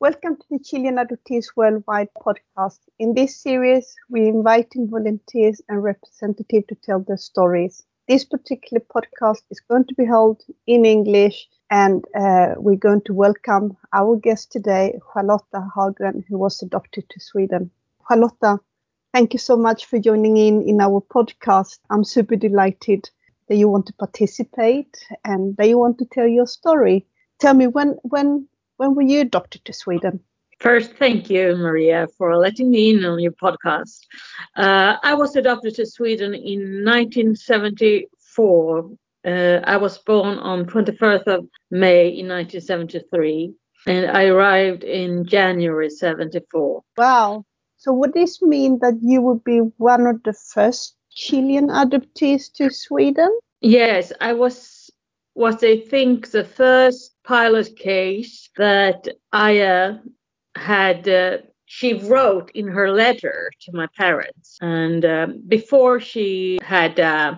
Welcome to the Chilean Adoptees Worldwide podcast. In this series, we invite in volunteers and representatives to tell their stories. This particular podcast is going to be held in English, and uh, we're going to welcome our guest today, Charlotta Haggren, who was adopted to Sweden. Charlotta, thank you so much for joining in in our podcast. I'm super delighted that you want to participate and that you want to tell your story. Tell me when when when were you adopted to Sweden? First, thank you, Maria, for letting me in on your podcast. Uh, I was adopted to Sweden in 1974. Uh, I was born on 21st of May in 1973, and I arrived in January 74. Wow. So would this mean that you would be one of the first Chilean adoptees to Sweden? Yes, I was was I think the first pilot case that Aya had. Uh, she wrote in her letter to my parents, and um, before she had uh,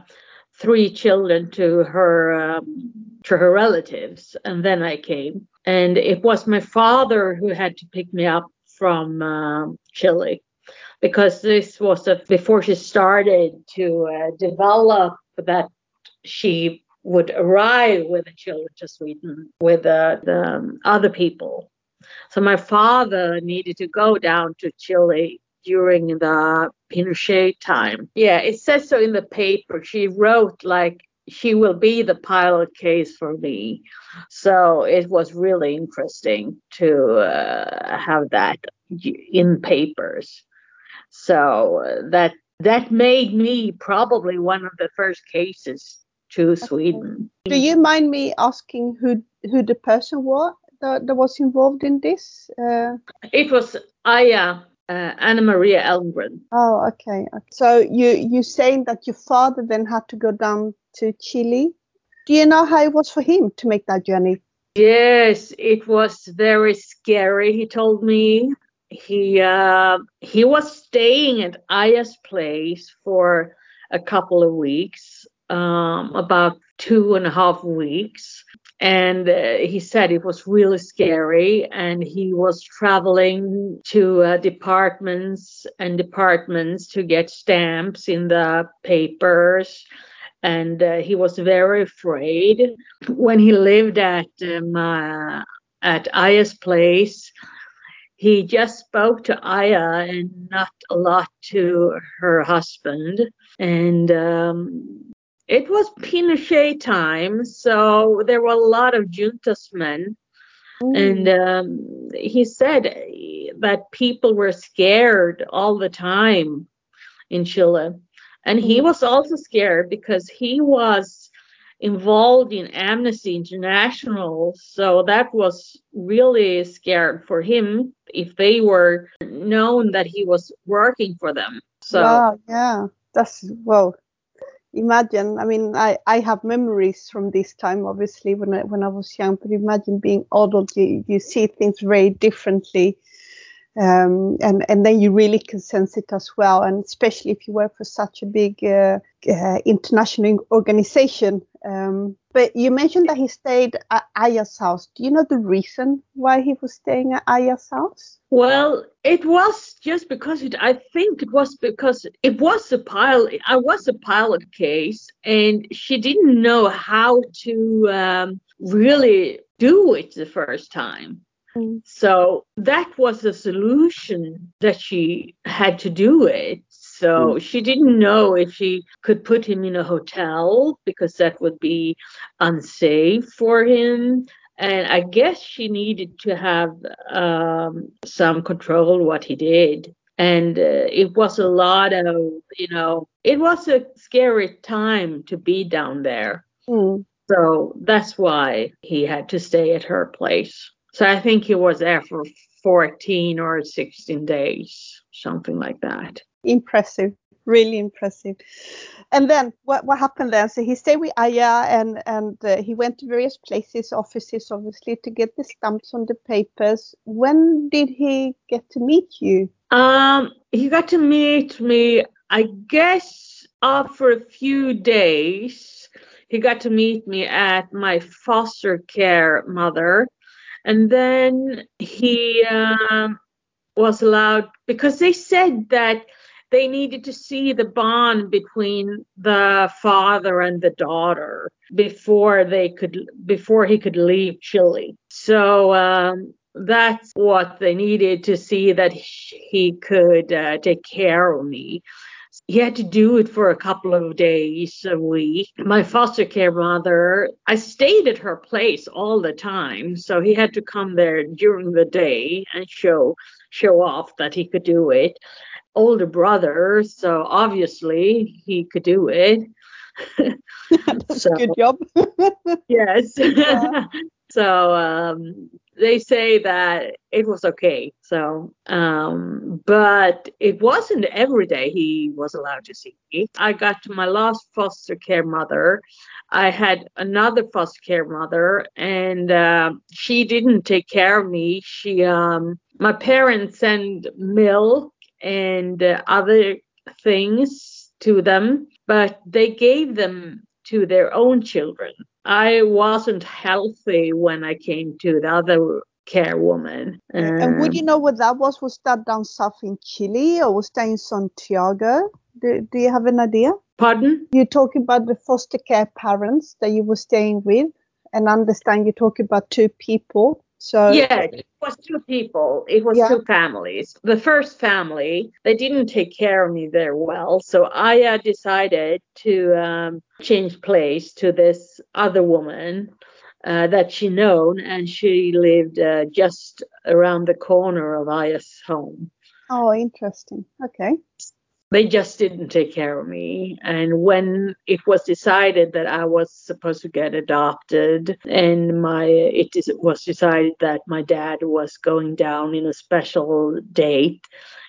three children to her um, to her relatives, and then I came, and it was my father who had to pick me up from uh, Chile because this was a, before she started to uh, develop that she would arrive with the children to Sweden with uh, the um, other people. So my father needed to go down to Chile during the Pinochet time. Yeah, it says so in the paper. She wrote like she will be the pilot case for me. So it was really interesting to uh, have that in papers. So that that made me probably one of the first cases to Sweden. Do you mind me asking who who the person was that, that was involved in this? Uh, it was Aya uh, Anna Maria Elmgren. Oh, okay. So you you saying that your father then had to go down to Chile? Do you know how it was for him to make that journey? Yes, it was very scary. He told me he uh, he was staying at Aya's place for a couple of weeks um, about two and a half weeks. And uh, he said it was really scary. And he was traveling to uh, departments and departments to get stamps in the papers. And uh, he was very afraid. When he lived at um, uh, at Aya's place, he just spoke to Aya and not a lot to her husband. And um, it was Pinochet time, so there were a lot of juntas men. Mm. And um, he said that people were scared all the time in Chile. And he mm. was also scared because he was involved in Amnesty International. So that was really scared for him if they were known that he was working for them. So wow, yeah, that's well, imagine i mean i i have memories from this time obviously when i when i was young but imagine being adult you you see things very differently um, and and then you really can sense it as well and especially if you work for such a big uh, uh, international organization um, but you mentioned that he stayed at Aya's house. Do you know the reason why he was staying at Aya's house? Well, it was just because it, I think it was because it was a pilot. I was a pilot case, and she didn't know how to um, really do it the first time. Mm. So that was the solution that she had to do it. So mm. she didn't know if she could put him in a hotel because that would be unsafe for him. And I guess she needed to have um, some control what he did. And uh, it was a lot of, you know, it was a scary time to be down there. Mm. So that's why he had to stay at her place. So I think he was there for 14 or 16 days, something like that. Impressive really impressive. And then what what happened then? So he stayed with aya and and uh, he went to various places offices obviously to get the stamps on the papers. When did he get to meet you? Um he got to meet me i guess after a few days. He got to meet me at my foster care mother And then he uh, was allowed because they said that they needed to see the bond between the father and the daughter before they could before he could leave Chile. So um, that's what they needed to see that he could uh, take care of me. He had to do it for a couple of days a week. My foster care mother, I stayed at her place all the time, so he had to come there during the day and show show off that he could do it. Older brother, so obviously he could do it. That's so, good job. yes. Yeah. So um, they say that it was okay. So, um, but it wasn't every day he was allowed to see me. I got to my last foster care mother. I had another foster care mother, and uh, she didn't take care of me. She, um, my parents sent milk and uh, other things to them, but they gave them to their own children. I wasn't healthy when I came to the other care woman. Um, and would you know what that was? Was that down south in Chile or was that in Santiago? Do, do you have an idea? Pardon? You're talking about the foster care parents that you were staying with, and understand you're talking about two people. So yeah, it was two people. It was yeah. two families. The first family, they didn't take care of me very well, so I uh, decided to um, change place to this other woman uh, that she known, and she lived uh, just around the corner of Aya's home. Oh, interesting. Okay. They just didn't take care of me. And when it was decided that I was supposed to get adopted, and my it is, was decided that my dad was going down in a special date,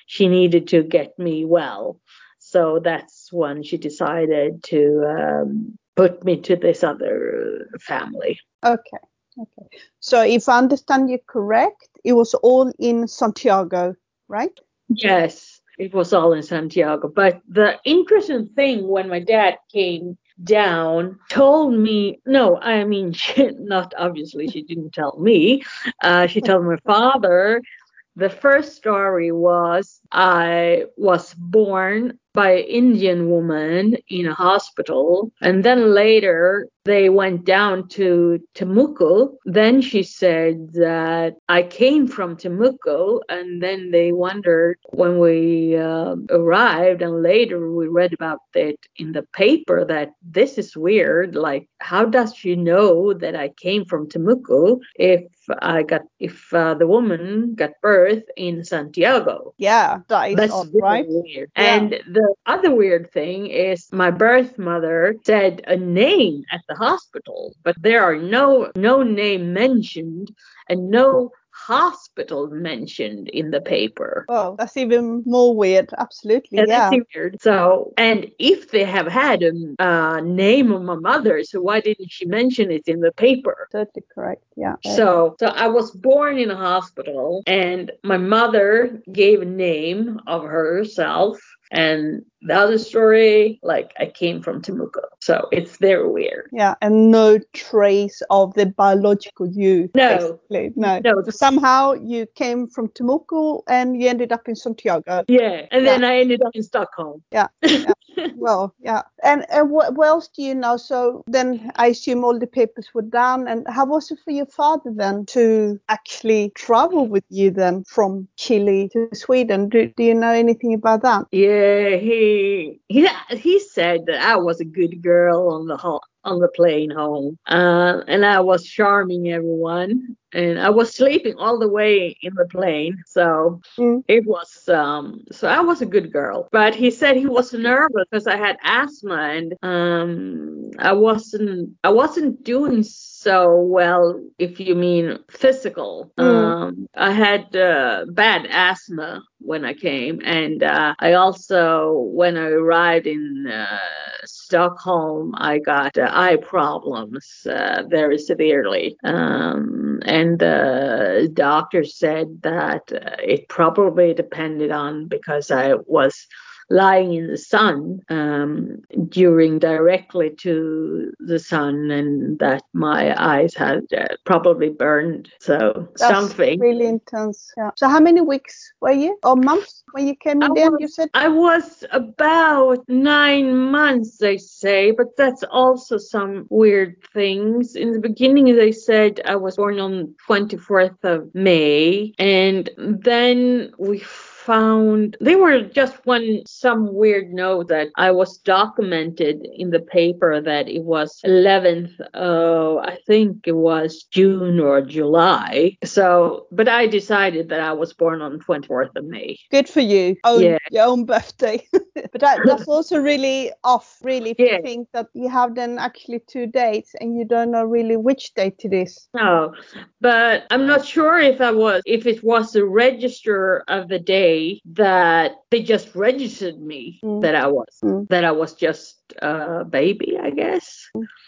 she needed to get me well. So that's when she decided to um, put me to this other family. Okay. Okay. So if I understand you correct, it was all in Santiago, right? Yes, it was all in Santiago. But the interesting thing when my dad came down told me no i mean she, not obviously she didn't tell me uh, she told my father the first story was i was born by an Indian woman in a hospital. And then later they went down to Temuco. Then she said that I came from Temuco. And then they wondered when we uh, arrived, and later we read about it in the paper that this is weird. Like, how does she know that I came from Temuco if I got if uh, the woman got birth in Santiago? Yeah, that is That's odd, right? Weird. Yeah. And the the other weird thing is my birth mother said a name at the hospital, but there are no no name mentioned and no hospital mentioned in the paper. Oh, that's even more weird. Absolutely. Yeah. yeah. That's weird. So, and if they have had a uh, name of my mother, so why didn't she mention it in the paper? Totally correct. Yeah. So, so I was born in a hospital and my mother gave a name of herself and the other story, like I came from Temuco. So it's very weird. Yeah, and no trace of the biological you. No. Basically. No. No. So somehow you came from Temuco and you ended up in Santiago. Yeah. And yeah. then I ended up in Stockholm. Yeah. yeah. well, yeah. And and what, what else do you know? So then I assume all the papers were done. And how was it for your father then to actually travel with you then from Chile to Sweden? Do, do you know anything about that? Yeah, he he he said that I was a good girl on the on the plane home, uh, and I was charming everyone, and I was sleeping all the way in the plane, so mm. it was um so I was a good girl. But he said he was nervous because I had asthma and um I wasn't I wasn't doing so well if you mean physical. Mm. Um I had uh, bad asthma when I came, and uh, I also when I arrived in uh, Stockholm, I got uh, eye problems uh, very severely. Um, and the doctor said that uh, it probably depended on because I was lying in the sun um, during directly to the sun and that my eyes had uh, probably burned so That's something really intense. Yeah. So how many weeks were you or months when you came in there? You said I was about nine months, they say, but that's also some weird things. In the beginning, they said I was born on 24th of May, and then we found they were just one some weird note that I was documented in the paper that it was 11th uh I think it was June or July so but I decided that I was born on 24th of May good for you. Own Yeah. your own birthday. but that, that's also really off, really, if Yeah. you think that you have then actually two dates and you don't know really which date it is. No, but I'm not sure if I was if it was the register of the day that they just registered me Mm. that I was Mm. that I was just a baby, I guess.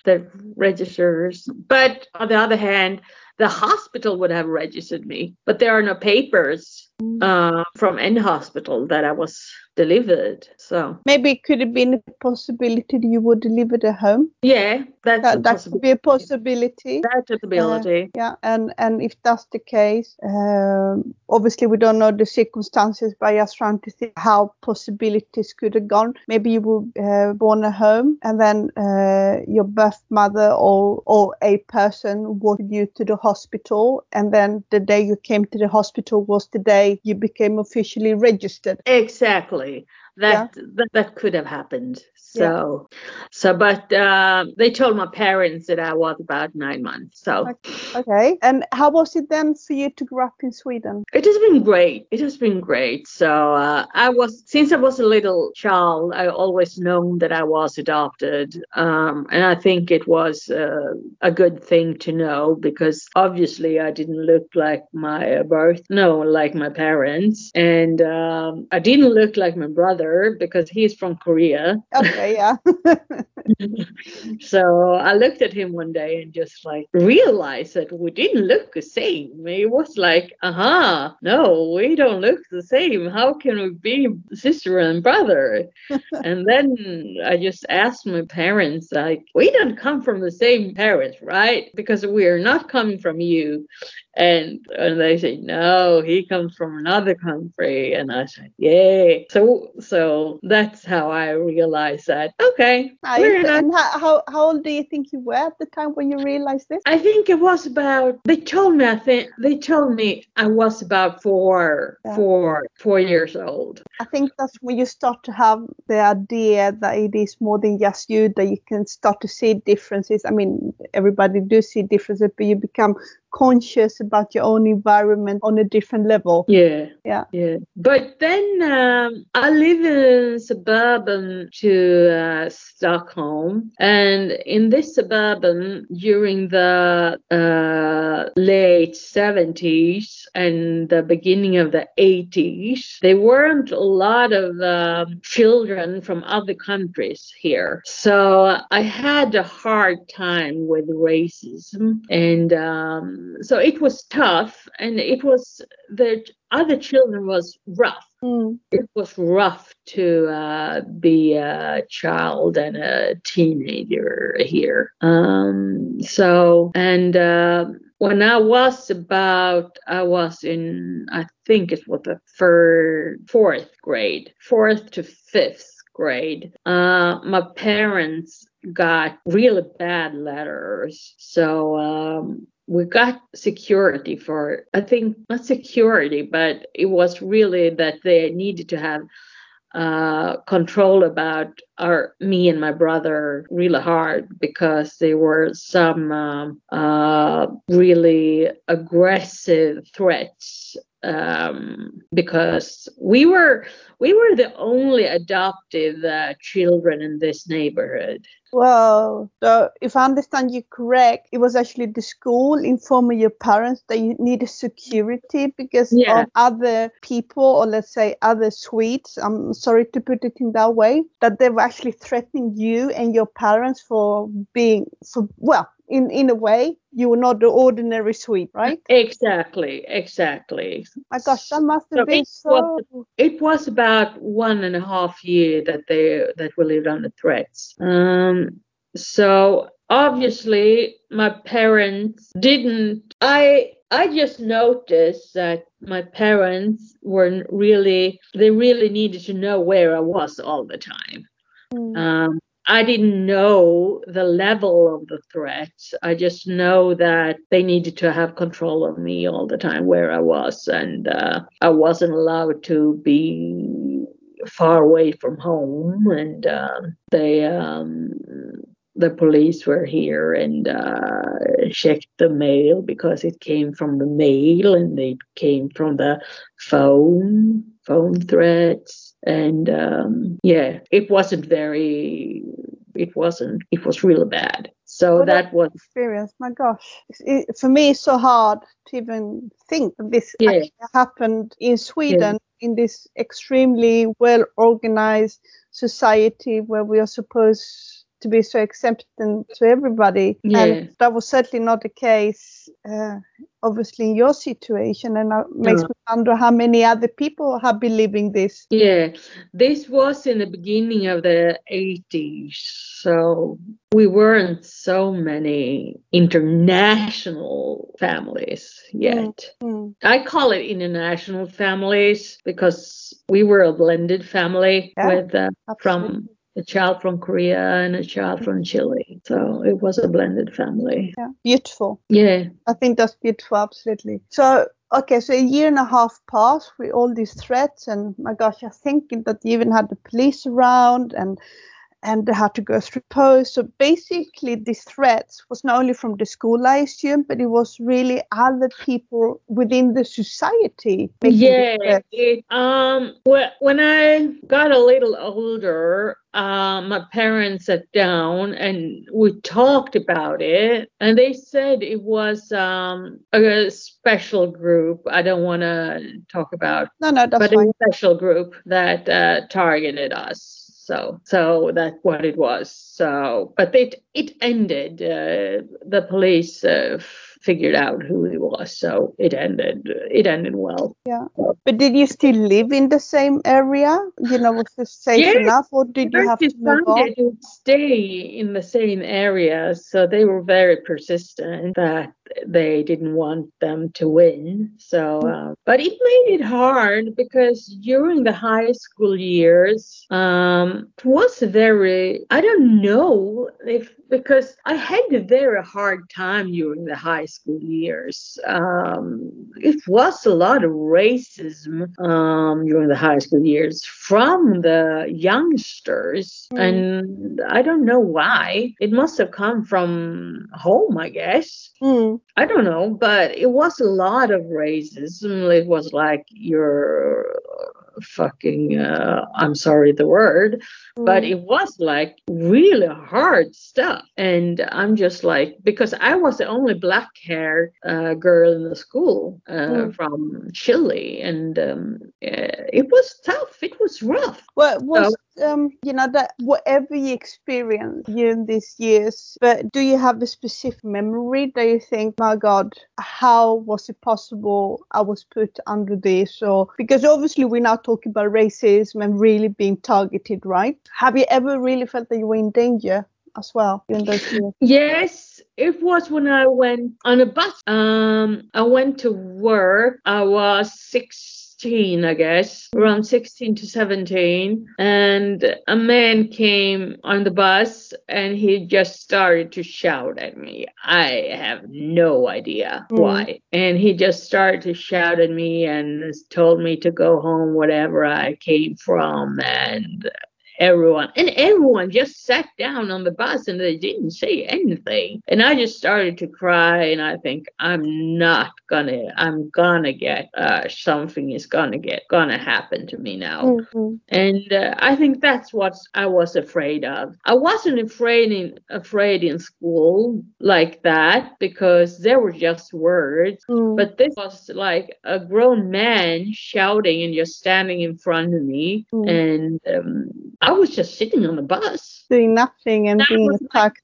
The registers. But on the other hand, the hospital would have registered me, but there are no papers uh, from any hospital that I was delivered. So Maybe it could have been a possibility that you were delivered at home. yeah, that's That, that could be a possibility. That's a possibility. Yeah, and and if that's the case, um, obviously we don't know the circumstances, but just trying to see how possibilities could have gone. Maybe you were uh, born at home, and then uh, your birth mother or or a person walked you to the hospital, and then the day you came to the hospital was the day you became officially registered. Exactly. That, that that could have happened. Yeah. So, so but uh, they told my parents that I was about nine months. So Okay, and how was it then for you to grow up in Sweden? it has been great. It has been great. So uh, I was since I was a little child, I always known that I was adopted, um, and I think it was uh, a good thing to know because obviously I didn't look like my birth, no, like my parents, and um, I didn't look like my brother because he's from Korea. Okay, yeah. so I looked at him one day and just like realized that we didn't look the same. It was like, aha, no, we don't look the same. How can we be sister and brother? and then I just asked my parents, like, we don't come from the same parents, right? Because we are not coming from you. And and they say, no, he comes from another country. And I said, yay. So so that's how I realized that. Okay, Nice. And how, how how old do you think you were at the time when you realized this? I think it was about. They told me. I think they told me I was about four, Yeah. four, four years old. I think that's when you start to have the idea that it is more than just you, that you can start to see differences. I mean, everybody do see differences, but you become conscious about your own environment on a different level. Yeah, Yeah. yeah. But then um, I live in suburban to uh, Stockholm, and in this suburban during the uh, late seventies and the beginning of the eighties, there weren't a lot of um, children from other countries here, so I had a hard time with racism, and um, so it was tough, and it was the other children was rough. Mm. It was rough to uh, be a child and a teenager here. Um, so, and uh, when I was about, I was in, I think it was the third, fourth grade, fourth to fifth grade. Uh, my parents got really bad letters. So, um, we got security for i think not security but it was really that they needed to have uh, control about our me and my brother really hard because there were some um, uh, really aggressive threats um, because we were we were the only adoptive uh, children in this neighborhood Well, so if I understand you correct, it was actually the school informing your parents that you needed security because Yeah. of other people, or let's say other Swedes. I'm sorry to put it in that way, that they were actually threatening you and your parents for being, for well, in in a way you were not the ordinary Swede, right? Exactly, exactly. My gosh, that must have So been it so. was- It was about one and a half year that they that we lived under threats. Um, so obviously my parents didn't. I I just noticed that my parents weren't really. They really needed to know where I was all the time. Mm, Um, I didn't know the level of the threats. I just know that they needed to have control of me all the time where I was, and uh, I wasn't allowed to be far away from home. And um they, um, the police were here and uh, checked the mail because it came from the mail and they came from the phone, phone threats, and um, yeah, it wasn't very. It wasn't. It was really bad. So What that was experience. My gosh, it, for me, it's so hard to even think that this Yeah. actually happened in Sweden in this extremely well organized society where we are supposed to be so accepting to everybody. Yeah. And that was certainly not the case, uh, obviously, in your situation. And it makes No. me wonder how many other people have been living this. Yeah, this was in the beginning of the 80s. So we weren't so many international families yet. Mm, I call it international families because we were a blended family Yeah, with uh, from. A child from Korea and a child from Chile. So it was a blended family. Yeah, beautiful. Yeah. I think that's beautiful, absolutely. So, okay, so a year and a half passed with all these threats, and my gosh, I'm thinking that you even had the police around and and they had to go through post. So basically, these threats was not only from the school, I assume, but it was really other people within the society. making Yeah, it, um, when I got a little older, uh, my parents sat down and we talked about it, and they said it was um, a special group. I don't want to talk about, No, no, that's but fine. a special group that uh, targeted us. So, so that's what it was. So, but it it ended. Uh, the police uh, figured out who he was, so it ended. It ended well. Yeah. But did you still live in the same area? You know, was it safe Yes, enough, or did you have to move on? to stay in the same area, so they were very persistent that they didn't want them to win. So, uh, but it made it hard because during the high school years, um, it was very. I don't know if because I had a very hard time during the high school years. Um, it was a lot of racism um, during the high school years from the youngsters, Mm. and I don't know why. It must have come from home, I guess. Mm, I don't know, but it was a lot of racism. It was like you're fucking uh, I'm sorry the word, but mm, it was like really hard stuff. And I'm just like because I was the only black haired uh, girl in the school uh, Mm. from Chile, and um, uh, it was tough. It was rough. Well, was um, you know that whatever you experienced during these years, but do you have a specific memory that you think, my God, how was it possible I was put under this? Or because obviously we're now talking about racism and really being targeted, right? Have you ever really felt that you were in danger as well during those years? Yes, it was when I went on a bus. Um, I went to work. I was 16, I guess, around 16 to 17. And a man came on the bus and he just started to shout at me. I have no idea Mm. why. And he just started to shout at me and told me to go home, whatever I came from. And everyone and everyone just sat down on the bus and they didn't say anything and i just started to cry and i think i'm not gonna i'm gonna get uh something is gonna get gonna happen to me now Mm, mm, and uh, i think that's what i was afraid of i wasn't afraid in afraid in school like that because there were just words mm, but this was like a grown man shouting and just standing in front of me. Mm. And um, I was just sitting on the bus. Doing nothing and That being was my attacked.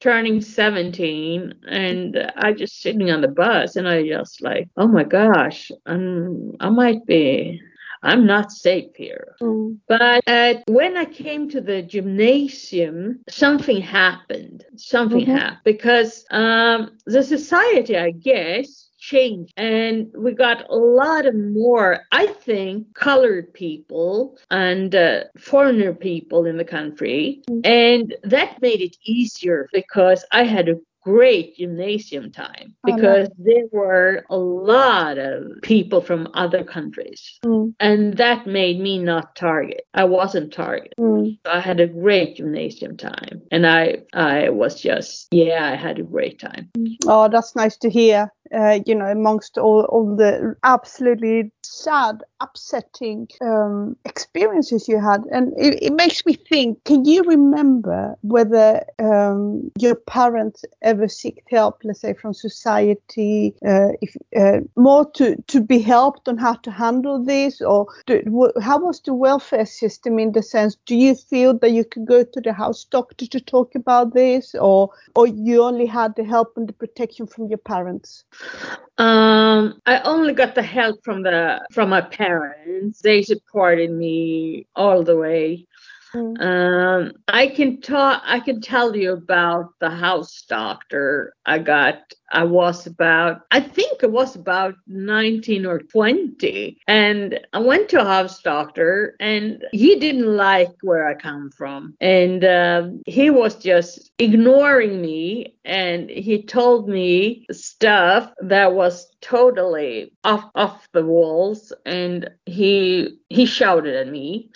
turning 17 and I just sitting on the bus and I just like, oh my gosh, I'm, I might be, I'm not safe here. Mm. But uh, when I came to the gymnasium, something happened. Something Mhm. happened because um, the society, I guess, changed and we got a lot of more i think colored people and uh, foreigner people in the country and that made it easier because i had a great gymnasium time Oh, because there were a lot of people from other countries Mm. and that made me not target i wasn't target Mm. I had a great gymnasium time, and I I was just yeah, I had a great time. Oh, that's nice to hear. Uh, you know, amongst all, all the absolutely sad, upsetting um, experiences you had, and it, it makes me think. Can you remember whether um, your parents ever seeked help, let's say from society, uh, if uh, more to to be helped on how to handle this, or do, how was the welfare system in the sense? Do you feel that you could go to the house doctor to talk about this, or or you only had the help and the protection from your parents? Um, I only got the help from the from my parents. They supported me all the way. Mm. Um, I can talk. I can tell you about the house doctor I got. I was about. I think it was about 19 or 20, and I went to a house doctor, and he didn't like where I come from, and um, he was just ignoring me, and he told me stuff that was totally off off the walls, and he he shouted at me.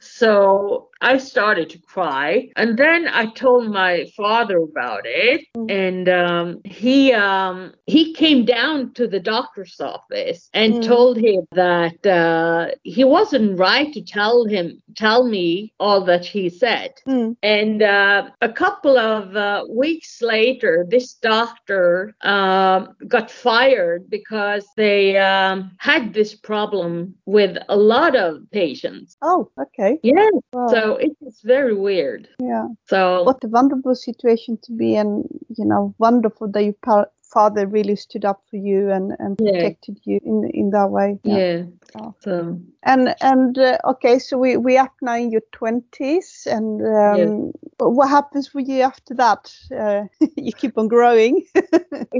So I started to cry. And then I told my father about it. Mm. And um, he um, he came down to the doctor's office and Mm. told him that uh, he wasn't right to tell him tell me all that he said. Mm. And uh, a couple of uh, weeks later, this doctor um, got fired because they um, had this problem with a lot of patients. Oh, okay. Yeah, Wow. so it is very weird. yeah. So What a wonderful situation to be in. You know, wonderful that your father really stood up for you and, and Yeah. protected you in in that way. yeah, Oh. so And and uh, okay, so we we up now in your twenties, and um, but what happens for you after that? Uh, you keep on growing.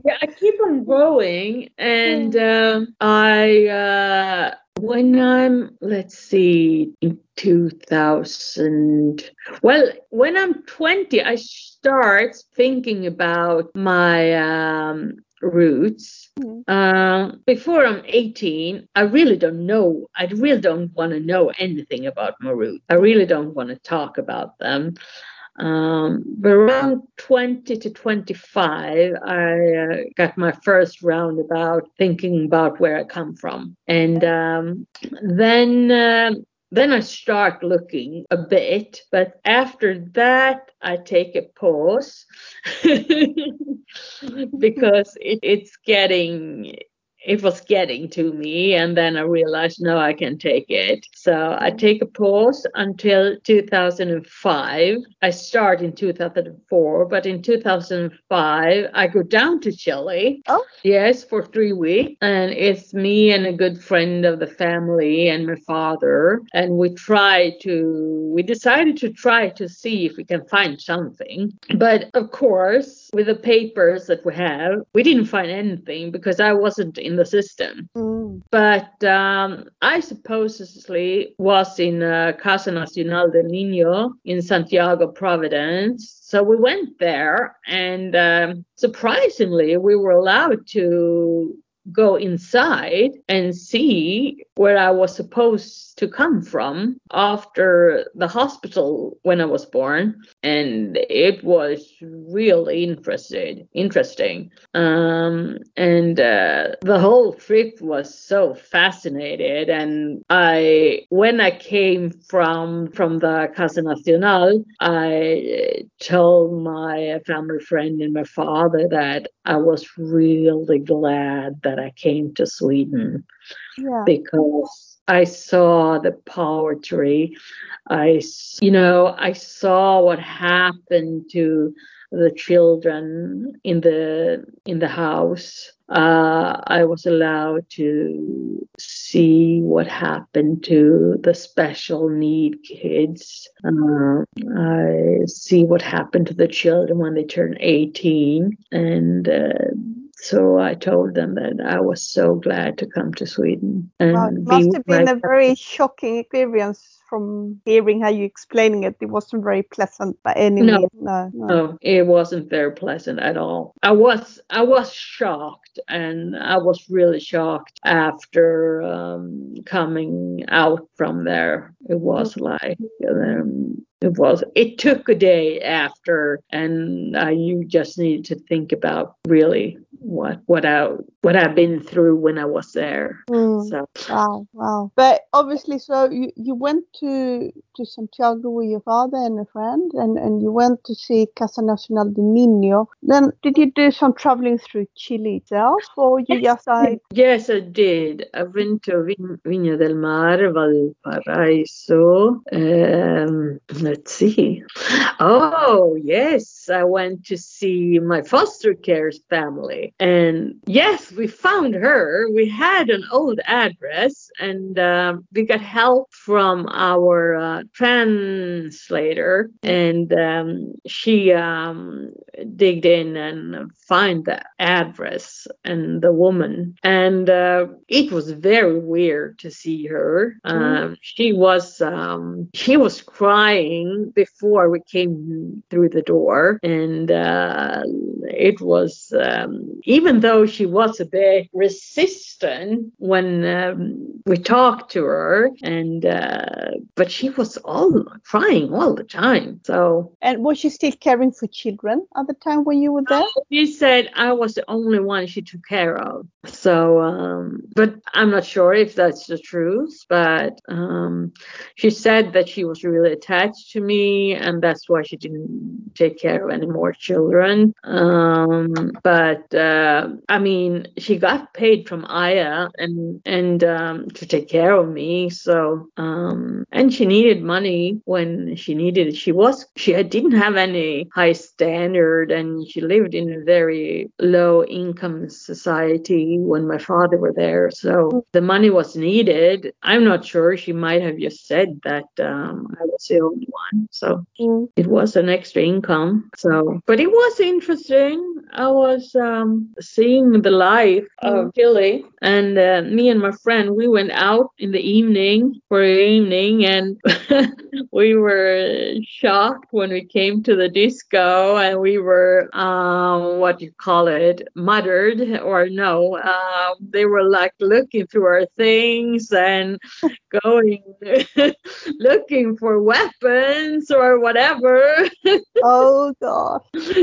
yeah, I keep on growing, and um, I uh, when I'm let's see in 2000 well when I'm 20 I start thinking about my um, roots Mm. um, before I'm 18, I really don't know. I really don't want to know anything about my roots. I really don't want to talk about them. Um, but around 20 to 25, I uh, got my first roundabout thinking about where I come from. And um, then um then I start looking a bit, but after that, I take a pause because it, it's getting it was getting to me and then i realized no i can take it. So i take a pause until 2005 i start in 2004 but in 2005 i go down to chile. Oh. yes for three weeks and it's me and a good friend of the family and my father and we try to we decided to try to see if we can find something. But of course with the papers that we have we didn't find anything because i wasn't in the system Mm. but um, I supposedly was in uh, Casa Nacional del Niño in Santiago, Providence. So we went there, and um, surprisingly, we were allowed to go inside and see where I was supposed to come from after the hospital when I was born. And it was really interested, interesting. Um, and uh, the whole trip was so fascinated. And I, when I came from from the Casa Nacional, I told my family friend and my father that I was really glad that I came to Sweden Yeah. because I saw the poetry. I, you know, I saw what happened to the children in the in the house. Uh, I was allowed to see what happened to the special need kids. Uh, I see what happened to the children when they turn 18, and uh, so I told them that I was so glad to come to Sweden and Wow, it must with have been a very shocking experience from hearing how you explaining it. It wasn't very pleasant by any No. means. No, no. No, it wasn't very pleasant at all. I was I was shocked, and I was really shocked after um, coming out from there. It was like um, it was. It took a day after, and uh, you just need to think about really what what I what I've been through when I was there. Mm. So Wow, wow. But obviously, so you, you went to to Santiago with your father and a friend, and, and you went to see Casa Nacional de Niño. Then, did you do some traveling through Chile itself, or you just like, Yes, I did. I went to Vin- Viña del Mar, Valparaiso. Um, let's see. Oh, yes, I went to see my foster care's family. And yes, we found her. We had an old address and um, we got help from our uh, translator. And um, she um, digged in and find the address and the woman and uh, it was very weird to see her um, she was um, she was crying before we came through the door and uh, it was um, even though she was a bit resistant when um, we talked to her and uh, but she was all crying all the time so and was she still caring for children at the time when you were there? she said I was the only one she took care of. So, um, but I'm not sure if that's the truth. But um, she said that she was really attached to me, and that's why she didn't take care of any more children. Um, but uh, I mean, she got paid from Aya and and um, to take care of me. So, um, and she needed money when she needed it. She was she didn't have any high standard, and she lived in a very low income society when my father were there. So the money was needed. I'm not sure. She might have just said that um, I was the only one. So Mm. it was an extra income. So, but it was interesting. I was um, seeing the life of Chile, and uh, me and my friend we went out in the evening for the evening, and we were shocked when we came to the disco, and we were um, what do you call it, muttered or no? Um, they were like looking through our things and going looking for weapons or whatever. Oh God.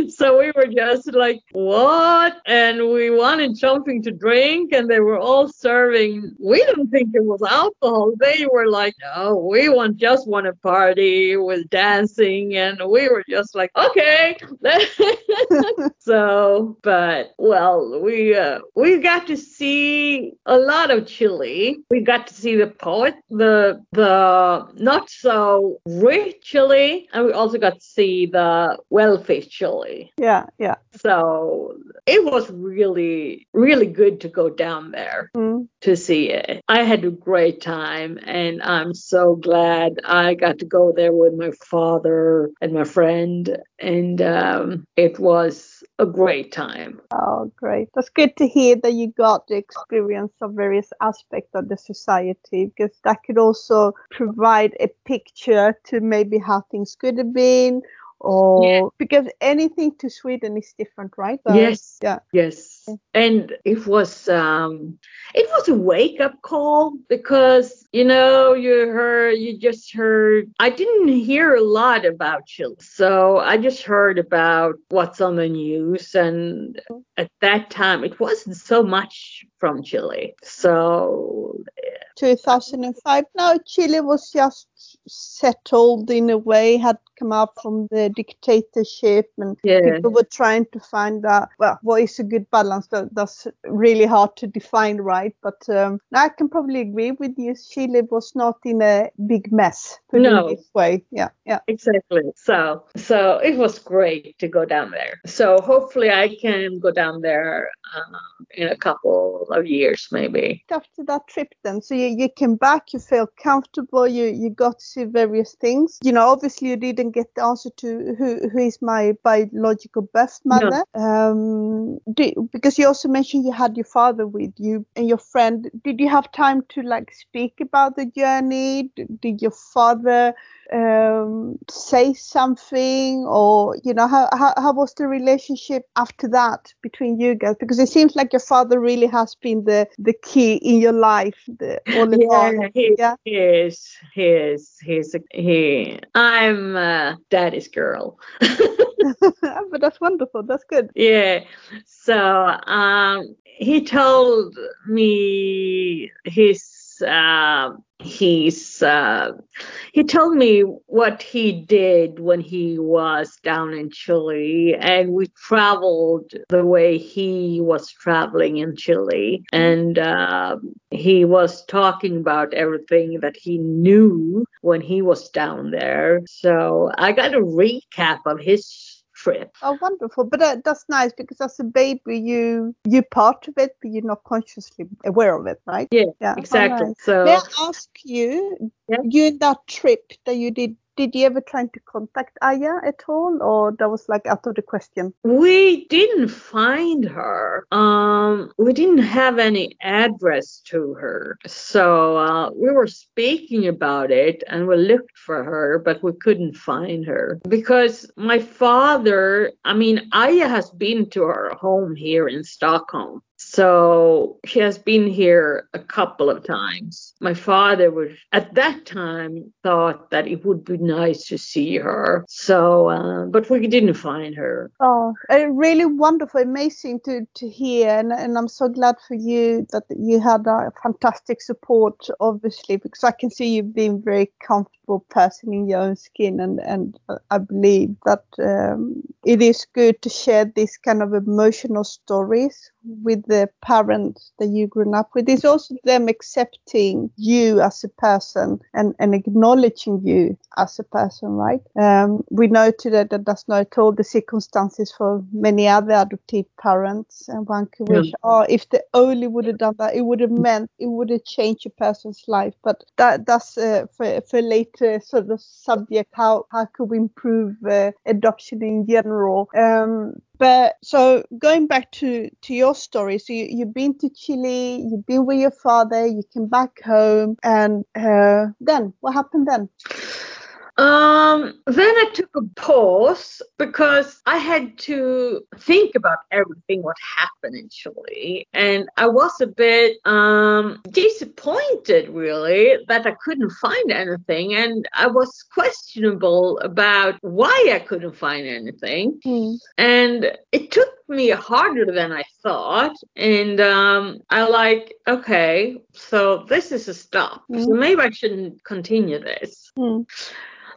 so we were just like, what? And we wanted something to drink, and they were all serving. We didn't think it was alcohol. They were like, no, we want just want a party with dancing, and we were just like, okay. so, but well, we uh, we got to see a lot of Chile. We got to see the poet, the the not so rich Chile, and we also got to see the wealthy Chile. Yeah, yeah. So it was really, really good to go down there Mm. to see it. I had a great time, and I'm so glad I got to go there with my father and my friend, and um, it was a great time. Oh, great. That's good to hear that you got the experience of various aspects of the society because that could also provide a picture to maybe how things could have been or because anything to Sweden is different, right? So, Yes. Yeah. Yes. And it was um it was a wake up call because you know you heard you just heard I didn't hear a lot about Chile. So I just heard about what's on the news and at that time it wasn't so much from Chile. So 2005. No, Chile was just settled in a way, had come out from the dictatorship, and Yeah. people were trying to find that. Well, what is a good balance? That, that's really hard to define, right? But um, I can probably agree with you. Chile was not in a big mess. Put No. this way. Yeah, yeah. Exactly. So so it was great to go down there. So hopefully I can go down there um, in a couple of years maybe. After that trip, then, so you, you came back, you felt comfortable, you you got to see various things. You know, obviously you didn't get the answer to who who is my biological birth mother. Um, did, because you also mentioned you had your father with you and your friend. Did you have time to like speak about the journey? Did your father um, say something, or you know, how, how how was the relationship after that between you guys? Because it seems like your father really has been the the key in your life, the all along. Yeah, he, Yeah. he is. He is. He's a, he. I'm uh, daddy's girl. but that's wonderful. That's good. Yeah. So um, he told me his uh, he's uh, he told me what he did when he was down in Chile, and we traveled the way he was traveling in Chile, and uh, he was talking about everything that he knew when he was down there. So I got a recap of his trip. Oh, wonderful. But uh, that's nice because as a baby, you you part of it, but you're not consciously aware of it, right? Yeah, Yeah. exactly. So May I ask you, Yeah. during that trip that you did, did you ever try to contact Aya at all, or that was like out of the question? we didn't find her. Um, we didn't have any address to her. So uh, we were speaking about it and we looked for her, but we couldn't find her because my father, I mean, Aya has been to her home here in Stockholm. So she has been here a couple of times. My father was at that time thought that it would be nice to see her. So, uh, but we didn't find her. Oh, really wonderful, amazing to, to hear, and, and I'm so glad for you that you had a fantastic support, obviously, because I can see you being very comfortable person in your own skin, and and I believe that um, it is good to share this kind of emotional stories with the parents that you grew up with. It's also them accepting you as a person and, and acknowledging you as a person, right? Um, we know today that that's not at all the circumstances for many other adoptive parents, and one could Yeah. wish, oh, if they only would have done that, it would have meant it would have changed a person's life. But that that's uh, for for later sort of subject. How how could we improve uh, adoption in general? Um, but so going back to to your story, so you, you've been to Chile, you've been with your father, you came back home, and uh, then what happened then? Um, then I took a pause because I had to think about everything what happened in Chile, and I was a bit um disappointed really that I couldn't find anything, and I was questionable about why I couldn't find anything, Hmm. and it took me harder than I thought, and um, I like okay, so this is a stop, so Mm. maybe I shouldn't continue this. Hmm.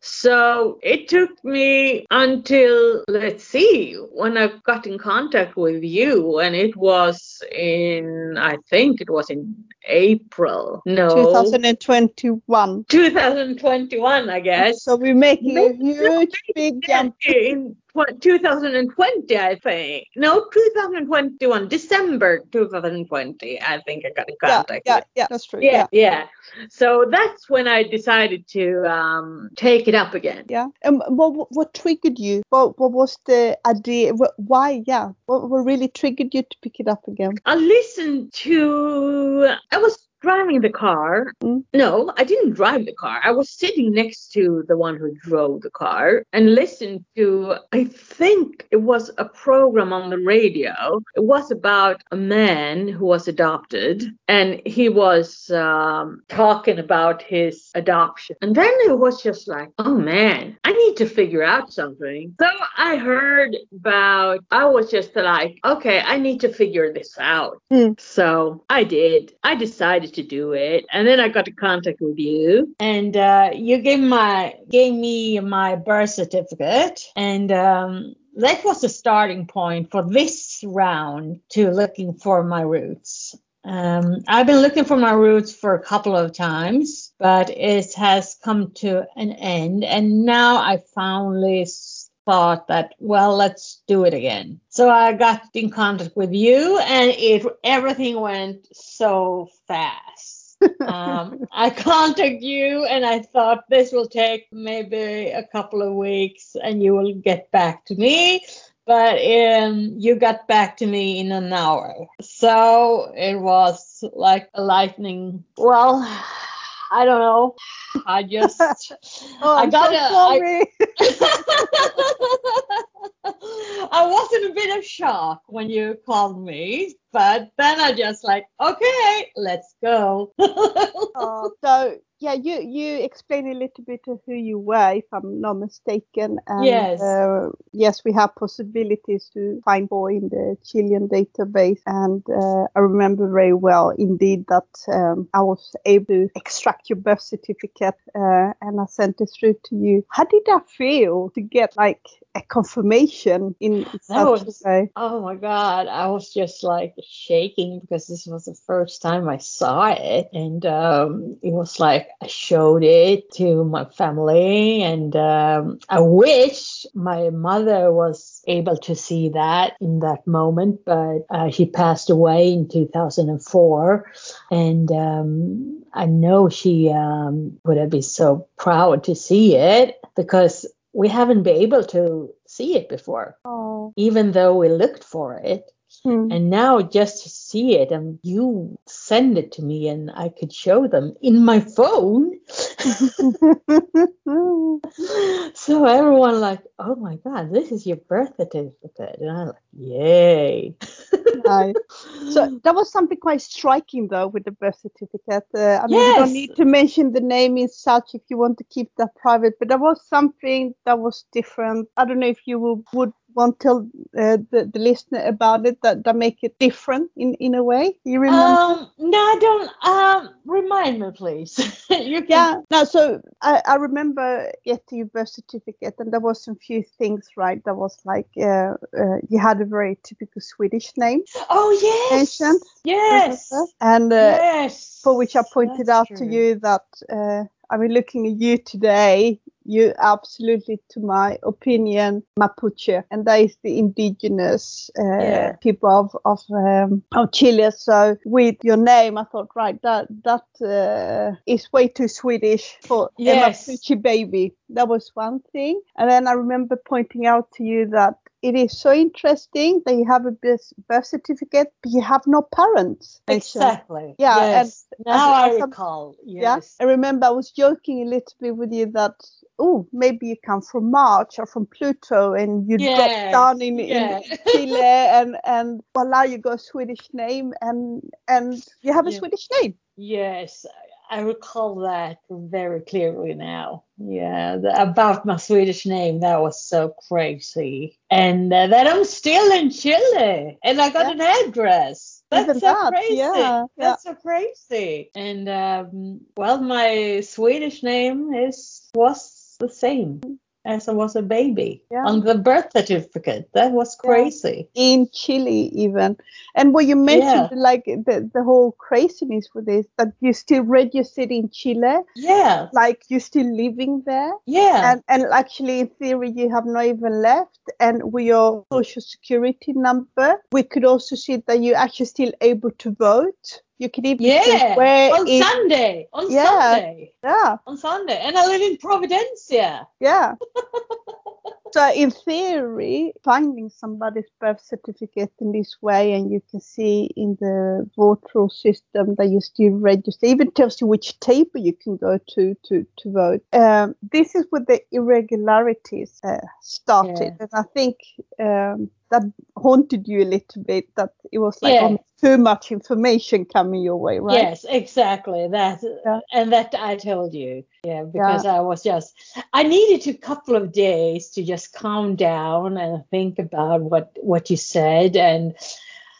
So it took me until, let's see, when I got in contact with you, and it was in, I think it was in April. No, 2021. 2021, I guess. So we're making a huge big jump. In 2020, I think. No, 2021, December 2020, I think I got in Yeah, contact yeah, with yeah, that's true. yeah, Yeah. yeah. So that's when I decided to um, take it up again. Yeah. And what, what what triggered you? What what was the idea? What, why? Yeah. What, what really triggered you to pick it up again? I listened to. I was driving the car. Mm. No, I didn't drive the car. I was sitting next to the one who drove the car and listened to. I think it was a program on the radio. It was about a man who was adopted, and he was um, talking about his adoption. And then it was just like, oh man, I need to figure out something. So I heard about. I was just like, okay, I need to figure this out. Mm. So I did. I decided decided to do it. And then I got in contact with you, and uh, you gave my gave me my birth certificate, and um, that was the starting point for this round to looking for my roots. Um, I've been looking for my roots for a couple of times, but it has come to an end. And now I finally thought that, well, let's do it again. So I got in contact with you and it, everything went so fast. um, I contacted you and I thought this will take maybe a couple of weeks and you will get back to me but um, you got back to me in an hour. So it was like a lightning. Well, I don't know. I just oh, I got so I, I was in a bit of shock when you called me, but then I just like, okay, let's go. oh, so yeah, you you explain a little bit of who you were, if I'm not mistaken. And, yes. Uh, yes, we have possibilities to find boy in the Chilean database, and uh, I remember very well indeed that um, I was able to extract your birth certificate uh, and I sent it through to you. How did that feel to get like a confirmation in such was, a way? Oh my God, I was just like shaking because this was the first time I saw it, and um, it was like I showed it to my family, and um, I wish my mother was able to see that in that moment, but uh, she passed away in 2004, and um, I know she um, would have been so proud to see it because we haven't been able to see it before, oh. even though we looked for it. Hmm. And now just to see it and you send it to me and I could show them in my phone. so everyone like, oh my God, this is your birth certificate. And I'm like, yay. nice. So that was something quite striking though with the birth certificate. Uh, I mean, yes. you don't need to mention the name in such if you want to keep that private, but there was something that was different. I don't know if you will, would want to tell uh, the, the listener about it that, that make it different in, in a way? You remember? Um, no, I don't. Um, remind me, please. you can... Yeah, no, so I, I remember getting your birth certificate and there was some few things, right? That was like uh, uh, you had a very typical Swedish name. Oh, yes. Ancient. Yes. And uh, yes. for which I pointed That's out true. to you that uh, I mean, looking at you today, you absolutely, to my opinion, Mapuche, and that is the indigenous uh, Yeah. people of of, um, of Chile. So with your name, I thought, right, that that uh, is way too Swedish for Yes. a Mapuche baby. That was one thing, and then I remember pointing out to you that it is so interesting that you have a birth certificate, but you have no parents. Exactly. Yeah, Yes. and- now and I recall. Yeah, Yes. I remember I was joking a little bit with you that oh maybe you come from Mars or from Pluto and you drop down in, yeah. in Chile and and voila you got a Swedish name and and you have a Yeah. Swedish name. Yes, I recall that very clearly now. Yeah, the, about my Swedish name, that was so crazy. And uh, that I'm still in Chile and I got Yeah. an address. That's Even so that, crazy. yeah, That's so crazy. And um, well, my Swedish name is was the same as I was a baby Yeah. on the birth certificate. That was Yeah. crazy. In Chile even. And what you mentioned like the, the whole craziness with this that you still registered in Chile, Yeah. like you're still living there. Yeah. and and actually in theory you have not even left and with your social security number we could also see that you're actually still able to vote you can even yeah. on in- Sunday. On Yeah. Sunday. yeah on Sunday, and I live in Providencia. yeah so in theory finding somebody's birth certificate in this way and you can see in the voter system that you still register even tells you which table you can go to to to vote um, this is where the irregularities uh, started Yeah. and i think um, that haunted you a little bit that it was like Yeah. too much information coming your way right Yes, exactly. That Yeah. and that I told you. Yeah, because I was just I needed a couple of days to just calm down and think about what what you said and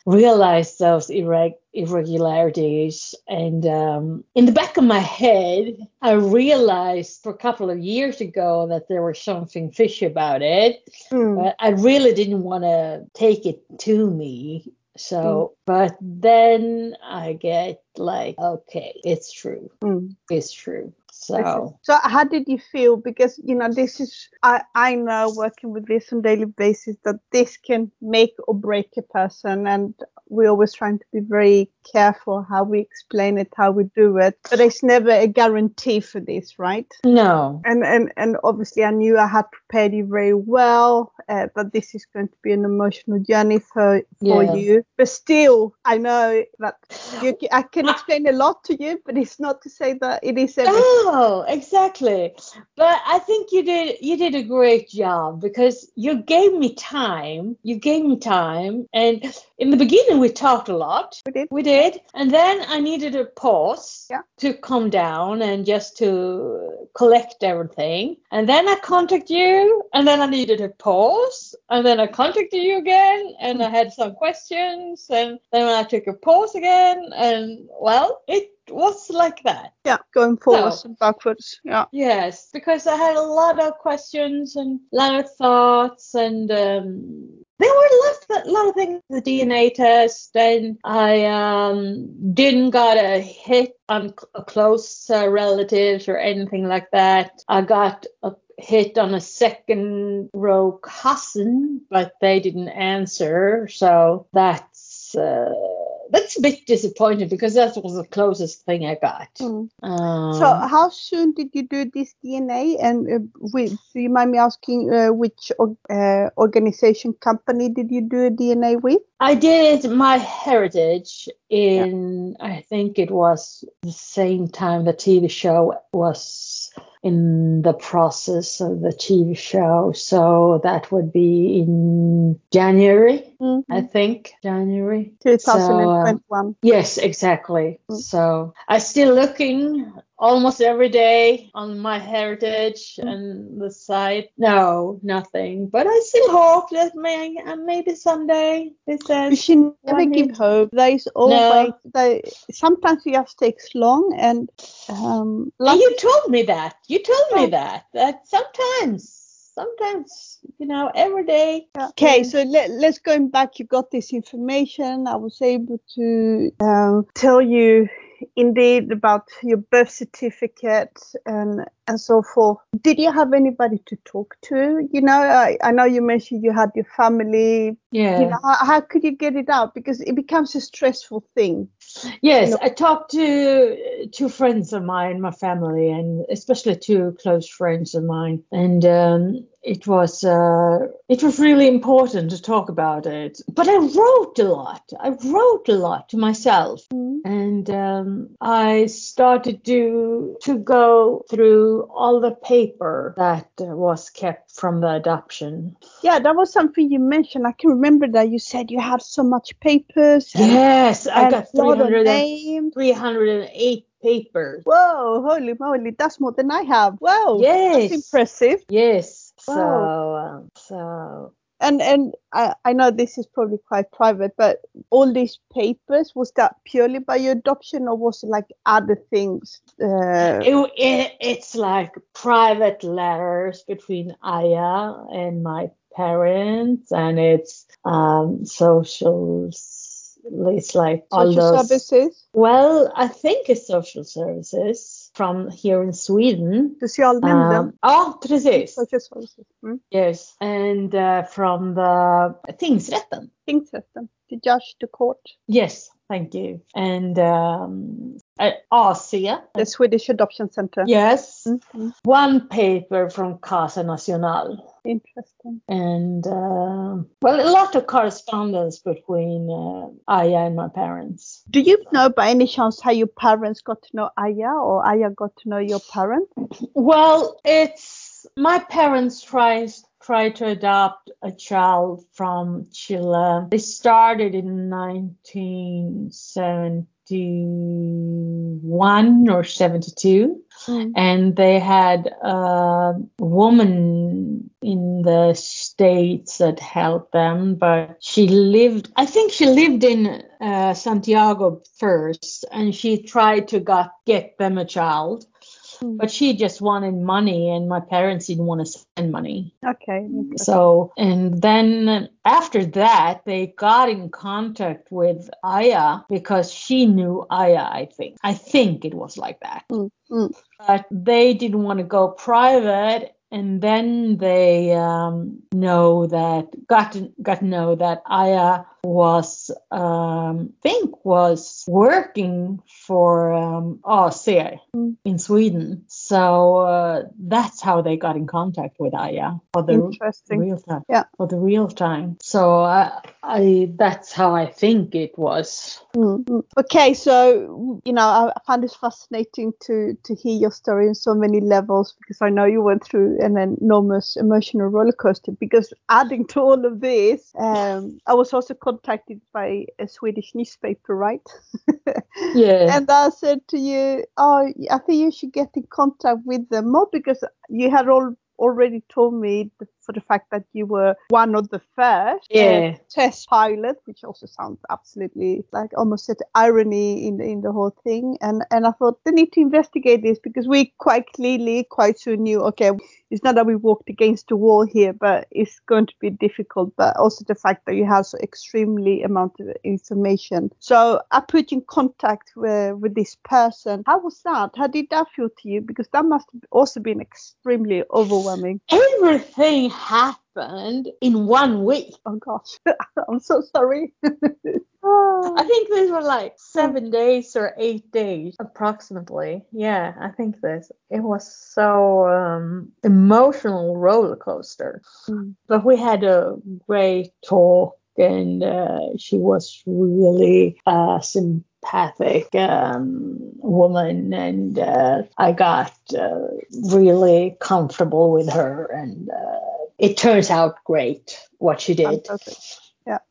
realized those irreg- irregularities. And um, in the back of my head, I realized for a couple of years ago that there was something fishy about it. Mm. But I really didn't want to take it to me. So, but then I get like, okay, it's true. Mm. It's true. So, So how did you feel? Because you know this is I I know working with this on daily basis that this can make or break a person, and we're always trying to be very careful how we explain it, how we do it. But it's never a guarantee for this, right? no. And and and obviously I knew I had prepared you very well, uh, but this is going to be an emotional journey for for Yeah. you. But still, I know that you, I can explain a lot to you, but it's not to say that it is everything. Oh, exactly. But I think you did you did a great job because you gave me time. You gave me time and in the beginning we talked a lot. We did. We did. And then I needed a pause Yeah. to calm down and just to collect everything. And then I contacted you and then I needed a pause. And then I contacted you again and I had some questions and then I took a pause again and well, it was like that. Yeah, going forwards So- and backwards. Yeah. Yes, because I had a lot of questions and a lot of thoughts, and um, there were a lot, a lot of things. The DNA test, and I um, didn't got a hit on a close uh, relatives or anything like that. I got a hit on a second row cousin, but they didn't answer, so that's. Uh, that's a bit disappointing because that was the closest thing I got. Mm. Um, So how soon did you do this DNA? And uh, with, do you mind me asking uh, which uh, organization company did you do a DNA with? I did MyHeritage in, I think it was the same time the TV show was in the process of the TV show. So that would be in January, I think, January. So, uh, 2021. Yes, exactly. Mm. So I'm still looking almost every day on MyHeritage Mm. and the site. No, nothing. But I still hope that may, uh, maybe someday it you says. should never give minute. hope. There is always, there, sometimes it just takes long and um, And luck- you told me that. You told me that. That sometimes, sometimes, you know, every day. Okay, so let, let's going back. You got this information. I was able to um, tell you indeed about your birth certificate and and so forth. Did you have anybody to talk to? You know, I, I know you mentioned you had your family. Yeah. You know, how, how could you get it out? Because it becomes a stressful thing. Yes, No. I talked to two friends of mine, my family, and especially two close friends of mine, and um, it was uh, it was really important to talk about it. But I wrote a lot. I wrote a lot to myself, and um, I started to to go through all the paper that was kept from the adoption. Yeah, that was something you mentioned. I can remember that you said you had so much papers. and- Yes, I got a 300 and- 308 papers. Whoa, holy moly, that's more than I have. Whoa, Yes. that's impressive. Yes. So, Wow. um, so And and I, I know this is probably quite private, but all these papers was that purely by your adoption, or was it like other things? Uh, it, it, it's like private letters between Aya and my parents, and it's um social. It's like all social those. services, Well, I think it's social services from here in Sweden. socialnämnden, Um, ja, precis. mm. Yes, and uh, from the tingsrätten. tingsrätten, the judge, the court, Yes, thank you. And um, the Swedish Adoption Center. Yes. Mm, mm. One paper from Casa Nacional. Interesting. And uh, well, a lot of correspondence between uh, Aya and my parents. Do you know by any chance how your parents got to know Aya, or Aya got to know your parents? Well, it's my parents tried tried to adopt a child from Chile. They started in 1971 or 72. Mm. and they had a woman in the states that helped them, but she lived. I think she lived in uh, Santiago first, and she tried to got get them a child. But she just wanted money, and my parents didn't want to send money. Okay. So, and then after that, they got in contact with Aya because she knew Aya, I think. I think it was like that. Mm, mm. But they didn't want to go private. And then they um, know that got to, got to know that Aya was um, think was working for um, Mm. in Sweden. So uh, that's how they got in contact with Aya for the real time. Yeah. For the real time. So I, I that's how I think it was. Mm, mm. Okay, so you know, I I find this fascinating to to hear your story in so many levels because I know you went through an enormous emotional roller coaster. Because adding to all of this, um, I was also contacted by a Swedish newspaper, right? Yeah. and I said to you, "Oh, I think you should get in contact with them more because you had all already told me th- for the fact that you were one of the first uh, Yeah. test pilot, which also sounds absolutely like almost said irony in the, in the whole thing. And and I thought they need to investigate this because we quite clearly quite soon knew, okay, it's not that we walked against the wall here, but it's going to be difficult. But also the fact that you have so extremely amount of information. So I put you in contact with, with this person. How was that? How did that feel to you? Because that must have also been extremely overwhelming. Everything happened in one week. Oh gosh, I'm so sorry. I think these were like seven days or eight days approximately. Yeah, I think this. It was so um, emotional roller coaster. Mm. But we had a great talk, and uh, she was really uh, sympathetic um, woman, and uh, I got uh, really comfortable with her, and uh, it turns out great what she did. Fantastic.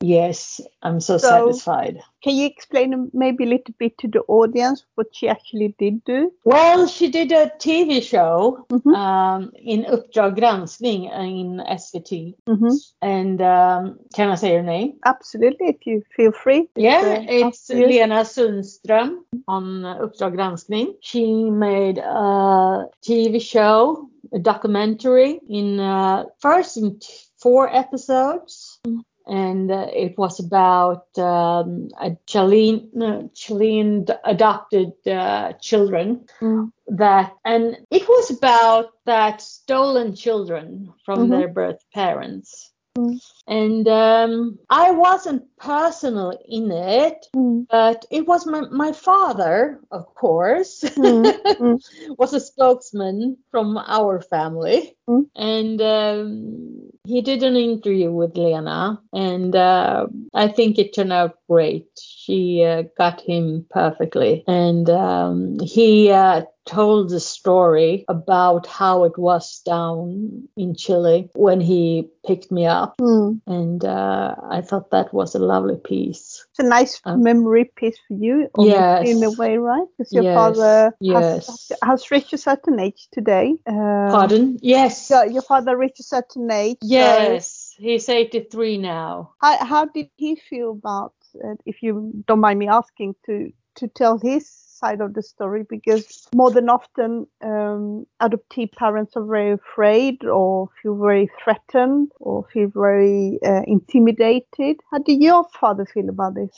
Yes, I'm so, So- satisfied. Can you explain maybe a little bit to the audience what she actually did do? Well, she did a TV show Mhm. um, in Uppdrag granskning in SVT. hmm And um, can I say her name? Absolutely, if you feel free. Yeah, uh, it's up to. Lena Sundström on uh, Uppdrag granskning. She made a TV show, a documentary in uh, first in four episodes. And uh, it was about um, a Chilean, no, Chilean adopted uh, children Mm. that, and it was about that stolen children from Mhm. their birth parents. Mm. And um, I wasn't personal in it, Mm. but it was my, my father, of course, Mm, mm. was a spokesman from our family. Mm. And um, he did an interview with Lena, and uh, I think it turned out great. She uh, got him perfectly. And um, he uh, told the story about how it was down in Chile when he picked me up. Mm. And uh, I thought that was a lovely piece. It's a nice Um, memory piece for you, Yes. in a way, right? Because your Yes, father yes. has, has reached a certain age today. Uh, Pardon? Yes. Yeah, your father reached a certain age. so Yes. He's 83 now. how, how did he feel about, uh, if you don't mind me asking, to to tell his side of the story? Because more than often, um, adoptee parents are very afraid, or feel very threatened, or feel very uh, intimidated. How did your father feel about this?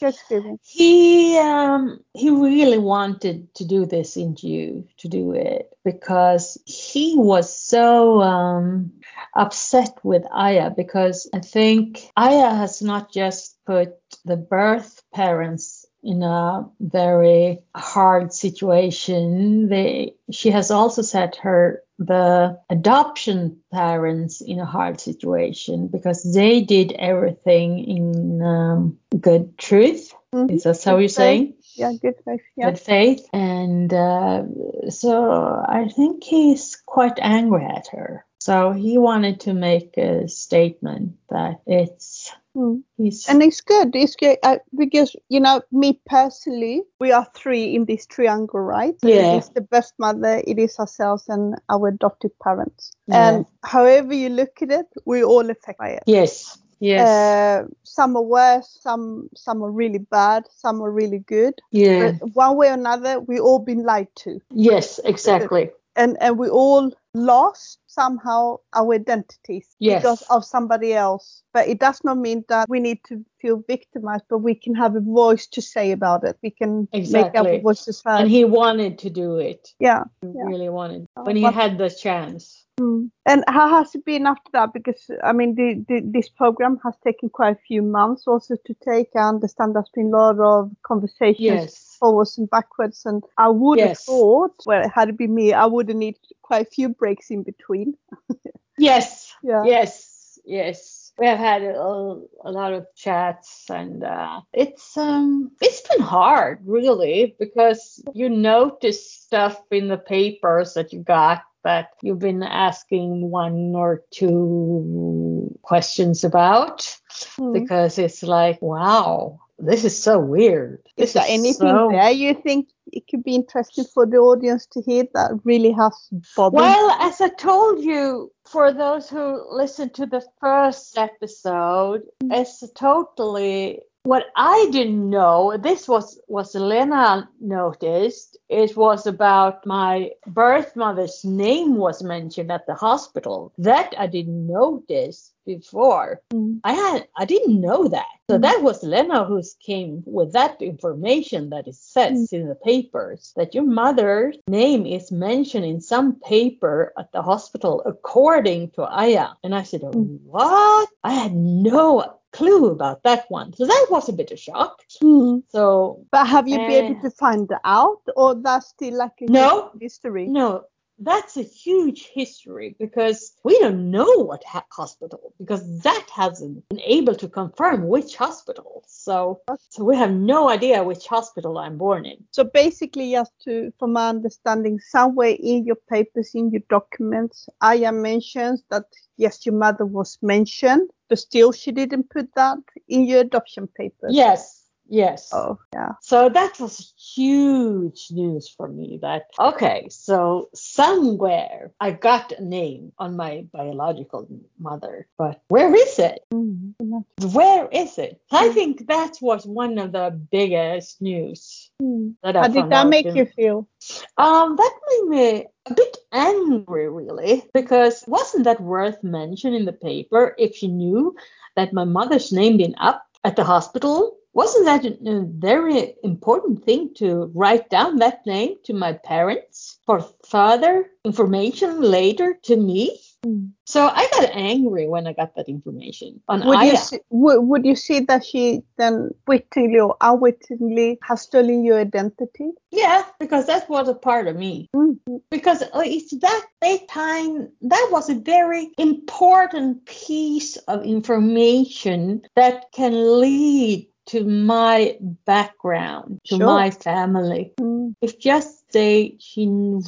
He um he really wanted to do this interview to do it because he was so um upset with Aya because I think Aya has not just put the birth parents in a very hard situation. They she has also set her the adoption parents in a hard situation because they did everything in um, good truth. Mhm. Is that how Good you say? Yeah, good faith. Yeah. Good faith. And uh, so I think he's quite angry at her. So he wanted to make a statement that it's Mm. He's And it's good. It's good uh, because you know me personally, we are three in this triangle, right? Yeah. It is the best mother, it is ourselves, and our adopted parents. Yeah. And however you look at it, we all affect by it. yes, yes, Uh, some are worse, some some are really bad, some are really good. yeah, But one way or another, we all been lied to, yes, exactly. And and we all lost somehow our identities Yes. because of somebody else. But it does not mean that we need to feel victimized, but we can have a voice to say about it. We can make Exactly. our voices heard. And he wanted to do it. yeah. He Yeah. really wanted Oh, when he but- had the chance. Mm. And how has it been after that? Because I mean, the, the, this program has taken quite a few months also to take. I understand there's been a lot of conversations Yes. forwards and backwards, and I would have thought, well, had it been me, I would have needed quite a few breaks in between. Yes. Yeah. Yes. Yes. We have had a, a lot of chats and uh, it's um it's been hard really because you notice stuff in the papers that you got that you've been asking one or two questions about Mm. because it's like wow this is so weird this Is there anything so- there you think it could be interesting for the audience to hear that really has bothered? Well, as I told you, for those who listened to the first episode, it's totally what I didn't know. This was was Lena noticed. It was about my birth mother's name was mentioned at the hospital. That I didn't notice before. Mm. I had I didn't know that. So Mm. that was Lena who came with that information that it says in the papers that your mother's name is mentioned in some paper at the hospital according to Aya. And I said, Mm. What? I had no clue about that one. So that was a bit of shock. Mm. So But have you been able Uh, to find out, or that's still like a No. mystery? No, that's a huge history because we don't know what ha- hospital because that hasn't been able to confirm which hospital. So, so we have no idea which hospital I'm born in. So basically, just to, from my understanding, somewhere in your papers, in your documents, Aya mentions that yes, your mother was mentioned, but still she didn't put that in your adoption papers. Yes, yes. Oh, yeah. So that was huge news for me that, okay, so somewhere I got a name on my biological mother, but where is it? Mm. Where is it? I Mm. think that was one of the biggest news Mm. that I How did that make in- you feel? Um, that made me a bit angry, really, because wasn't that worth mentioning in the paper if she knew that my mother's name been up at the hospital? Wasn't that a very important thing to write down that name to my parents for further information later to me? Mm. So I got angry when I got that information on Would you see, would, would you see that she then wittingly or unwittingly has stolen your identity? Yeah, because that was a part of me. Mm. because uh, it's that that time that was a very important piece of information that can lead to my background to Sure. my family Mm. if just say she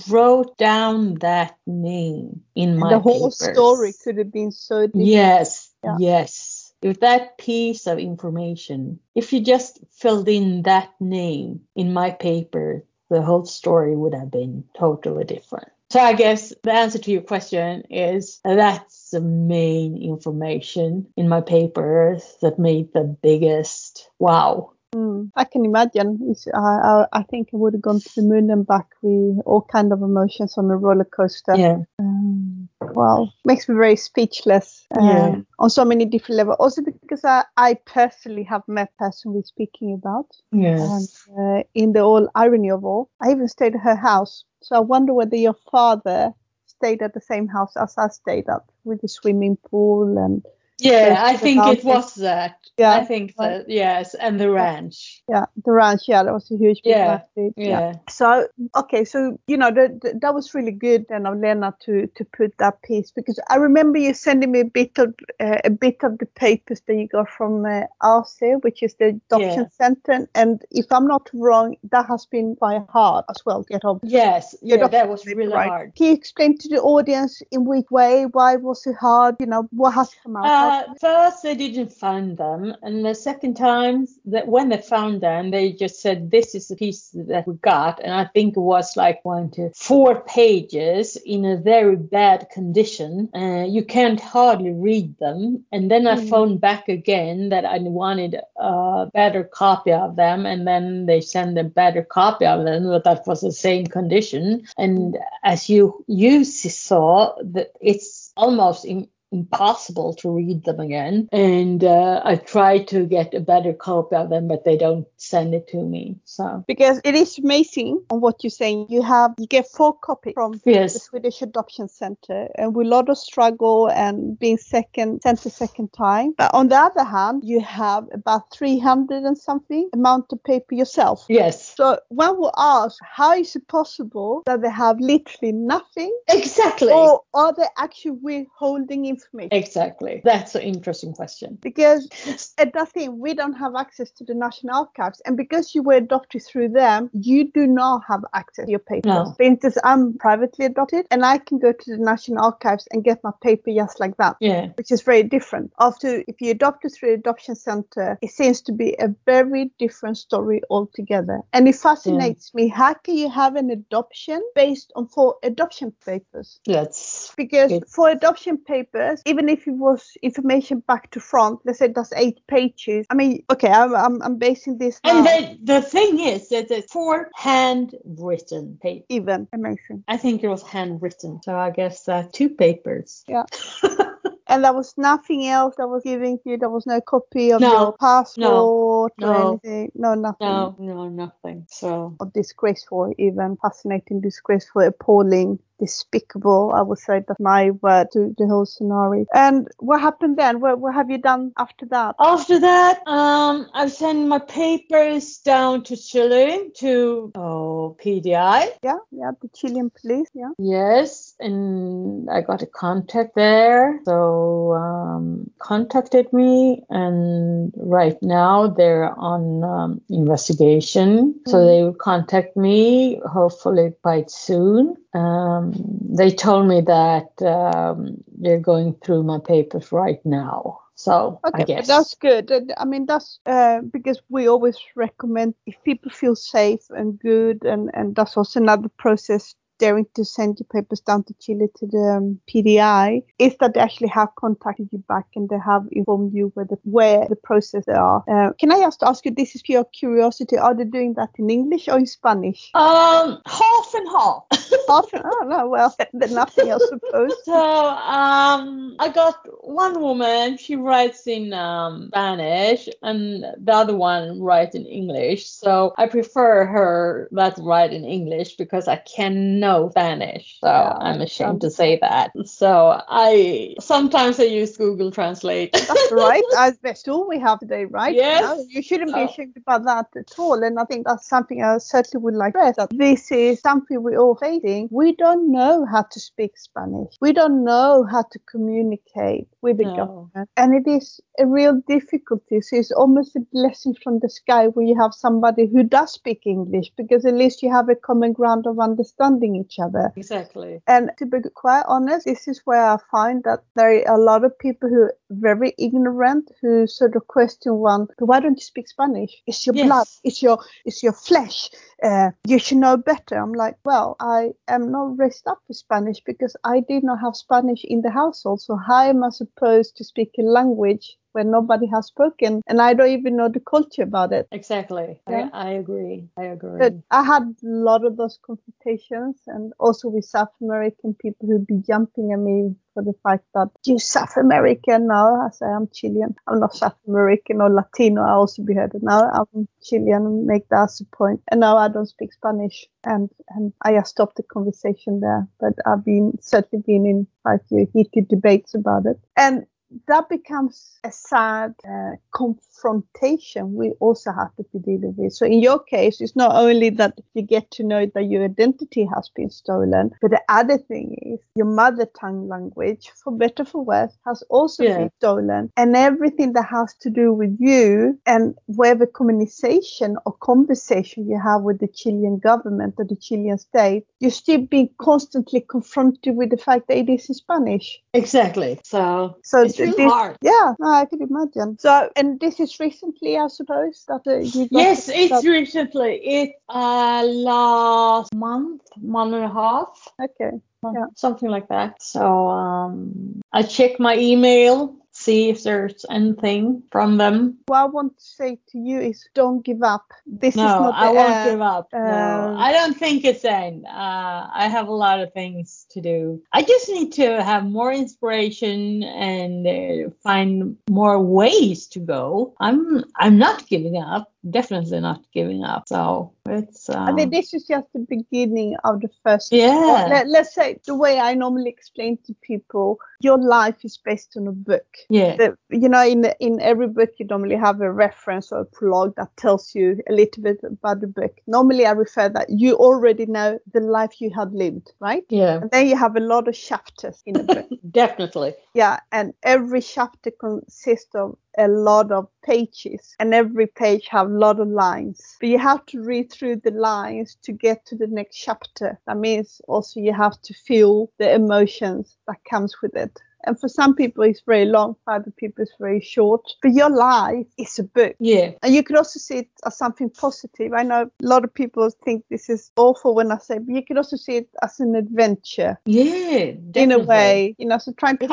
wrote down that name in my the whole papers. story could have been so different. Yes, Yeah. yes. If that piece of information, if you just filled in that name in my paper, the whole story would have been totally different. So I guess the answer to your question is that's the main information in my paper that made the biggest wow. Mm, I can imagine. I, I, I think I would have gone to the moon and back with all kind of emotions on a roller coaster. Yeah. Um, wow, makes me very speechless uh, Yeah. on so many different levels. Also because I, I personally have met the person we're speaking about, and Yes. uh, in the all irony of all, I even stayed at her house. So I wonder whether your father stayed at the same house as I stayed at, with the swimming pool and Yeah, I think it was that. Yeah, I think that yes, and the ranch. yeah, the ranch. Yeah, that was a huge big Yeah, massive, Yeah. So okay, so you know the, the, that was really good, then of Lena to to put that piece because I remember you sending me a bit of uh, a bit of the papers that you got from uh, RC, which is the adoption center, and if I'm not wrong, that has been quite hard as well get hold. Yes. Yeah, that was really right? hard. Can you explain to the audience in which way? Why was it hard? You know, what has come out? Yeah, first they didn't find them, and the second time that when they found them, they just said this is the piece that we got, and I think it was like one to four pages in a very bad condition. Uh, you can't hardly read them, and then I Mm. phoned back again that I wanted a better copy of them, and then they sent a better copy of them, but that was the same condition. And as you you saw, that it's almost in, impossible to read them again. And uh, I try to get a better copy of them, but they don't send it to me. So Because it is amazing on what you're saying. You have you get four copies from the Swedish Adoption Center, and with a lot of struggle and being second sent the second time. But on the other hand, you have about 300 and something amount of paper yourself. yes, So one will ask, how is it possible that they have literally nothing, exactly, or are they actually withholding information? exactly. That's an interesting question. Because at that thing, we don't have access to the National Archives, and because you were adopted through them, you do not have access to your papers. No. For instance, I'm privately adopted, and I can go to the National Archives and get my paper just like that. Yeah, Which is very different. After, if you adopted through adoption center, it seems to be a very different story altogether. And it fascinates me. How can you have an adoption based on four adoption papers? that's Because It- for adoption papers, even if it was information back to front, let's say that's eight pages. I mean, okay, I'm I'm, I'm basing this and then the thing is that it's four handwritten paper. even amazing. I think it was handwritten, so I guess uh, two papers. Yeah. And there was nothing else that was giving you. There was no copy of No. your passport or No. anything. No, nothing. No, no, nothing. So Or disgraceful, even fascinating, disgraceful, appalling, despicable. I would say that's my word to the whole scenario. And what happened then? What, what have you done after that? After that, um, I sent my papers down to Chile to oh PDI. Yeah, yeah, the Chilean police. Yeah. Yes, and I got a contact there. So um, contacted me, and right now they're on um, investigation. So Mhm. they will contact me hopefully quite soon. Um, they told me that um, they're going through my papers right now. So Okay, I guess that's good. And, I mean, that's uh, because we always recommend if people feel safe and good, and, and that's also another process daring to send your papers down to Chile to the um, PDI, is that they actually have contacted you back and they have informed you where the, where the process they are. Uh, can I just ask you, this is pure curiosity, are they doing that in English or in Spanish? um half and half. Half, and, oh, no, well, then nothing, I suppose. So um, I got one woman. She writes in um, Spanish, and the other one writes in English. So I prefer her that write in English because I can know Spanish. So Yeah, I'm ashamed to um, say that. So I sometimes I use Google Translate. That's right. As that's all we have today, right? Yes. No, you shouldn't be Oh. ashamed about that at all. And I think that's something I certainly would like to stress that this is something we're all facing. We don't know how to speak Spanish. We don't know how to communicate with the No. government. And it is a real difficulty. So it's almost a blessing from the sky when you have somebody who does speak English because at least you have a common ground of understanding each other. exactly. And to be quite honest, this is where I find that there are a lot of people who are very ignorant who sort of question one, why don't you speak Spanish? It's your Yes. blood, it's your it's your flesh. Uh, you should know better. I'm like, well, I am not raised up with Spanish because I did not have Spanish in the household. So how am I supposed to speak a language where nobody has spoken and I don't even know the culture about it? Exactly. Yeah. I, I agree. I agree. But I had a lot of those confrontations and also with South American people who'd be jumping at me for the fact that you South American now. I say I'm Chilean. I'm not South American or Latino. I also be heard now. I'm Chilean, and make that as a point. And now I don't speak Spanish. And and I just stopped the conversation there. But I've been certainly been in quite a few heated debates about it. And that becomes a sad uh, confrontation we also have to be dealing with. So in your case, it's not only that you get to know that your identity has been stolen, but the other thing is your mother tongue language, for better for worse, has also Yeah. been stolen. And everything that has to do with you and whatever communication or conversation you have with the Chilean government or the Chilean state, you're still being constantly confronted with the fact that it is in Spanish. exactly. So So it's really this- hard. Yeah, I can imagine. So, and this is recently, I suppose, that uh, you Yes, that- it's recently. It's uh last month, month and a half. okay. Yeah. Something like that. So um I check my email, see if there's anything from them. What I want to say to you is don't give up. This is No, not I won't give up. uh, no, I don't think it's end. Uh, I have a lot of things to do. I just need to have more inspiration and uh, find more ways to go. I'm I'm not giving up. Definitely not giving up. So it's. Uh, I mean, this is just the beginning of the first. Yeah. Let, let's say the way I normally explain to people, your life is based on a book. yeah. The, you know, in in every book you normally have a reference or a prologue that tells you a little bit about the book. Normally, I refer that you already know the life you had lived, right? Yeah. And then you have a lot of chapters in the book. Definitely. Yeah, and every chapter consists of a lot of pages, and every page have a lot of lines. But you have to read through the lines to get to the next chapter. That means also you have to feel the emotions that comes with it. And for some people it's very long, for other people it's very short. But your life is a book. Yeah. And you could also see it as something positive. I know a lot of people think this is awful when I say, but you could also see it as an adventure Yeah. Definitely. in a way, you know, so trying to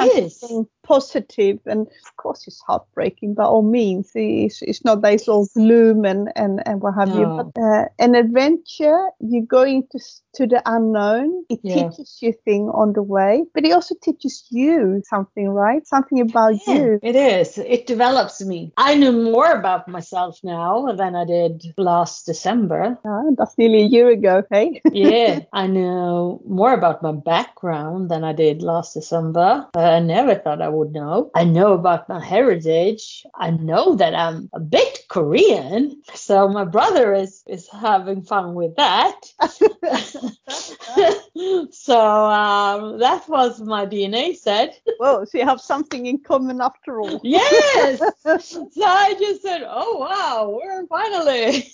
It find is. something positive and of course it's heartbreaking by all means. It's, it's not that it's all gloom and, and, and what have you, but uh, an adventure, you go into to the unknown, it Yeah. teaches you thing on the way, but it also teaches you something, right? Something about Yeah, you. it is. It develops me. I know more about myself now than I did last December. Uh, that's nearly a year ago, hey? Yeah, I know more about my background than I did last December. I never thought I would know. I know about my heritage. I know that I'm a bit Korean. So my brother is is having fun with that. so um, that was my DNA said. Well, so you have something in common after all. Yes. so I just said, "Oh wow, we're finally."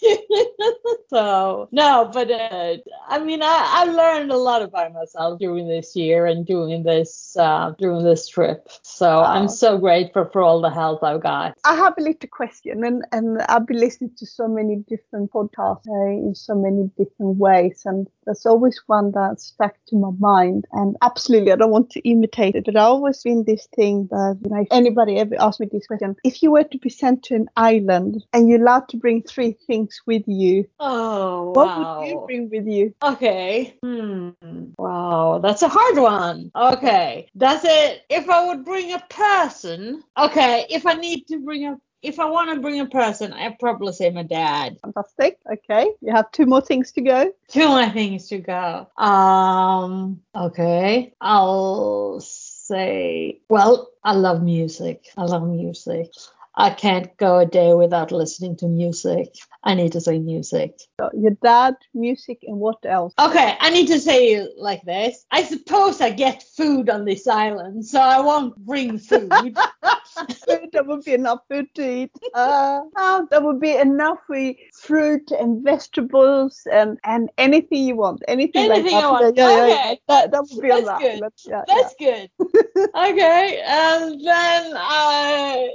so no, but uh, I mean, I, I learned a lot about myself during this year and doing this uh, during this trip. So Wow. I'm so grateful for all the help I've got. I have a little question, and, and I've been listening to so many different podcasts uh, in so many different ways, and there's always one that stuck to my mind. And absolutely, I don't want to imitate it, but I always been this thing that you know, if anybody ever asked me this question, if you were to be sent to an island and you're allowed to bring three things with you, Oh what wow. would you bring with you? Okay. Hmm. Wow, that's a hard one. Okay. Does it if I would bring a person? Okay, if I need to bring a if I want to bring a person, I'd probably say my dad. Fantastic. Okay, you have two more things to go. Two more things to go. Um okay. I'll say well, I love music. I love music. I can't go a day without listening to music. I need to say music. Your dad, music, and what else? Okay, I need to say it like this. I suppose I get food on this island, so I won't bring food. food, that would be enough food to eat. Uh, oh, that would be enough with fruit and vegetables and, and anything you want. Anything, Anything like that. I want. Yeah, yeah, yeah, That, that would be That's enough. good. Let's- yeah, That's good. okay, and then I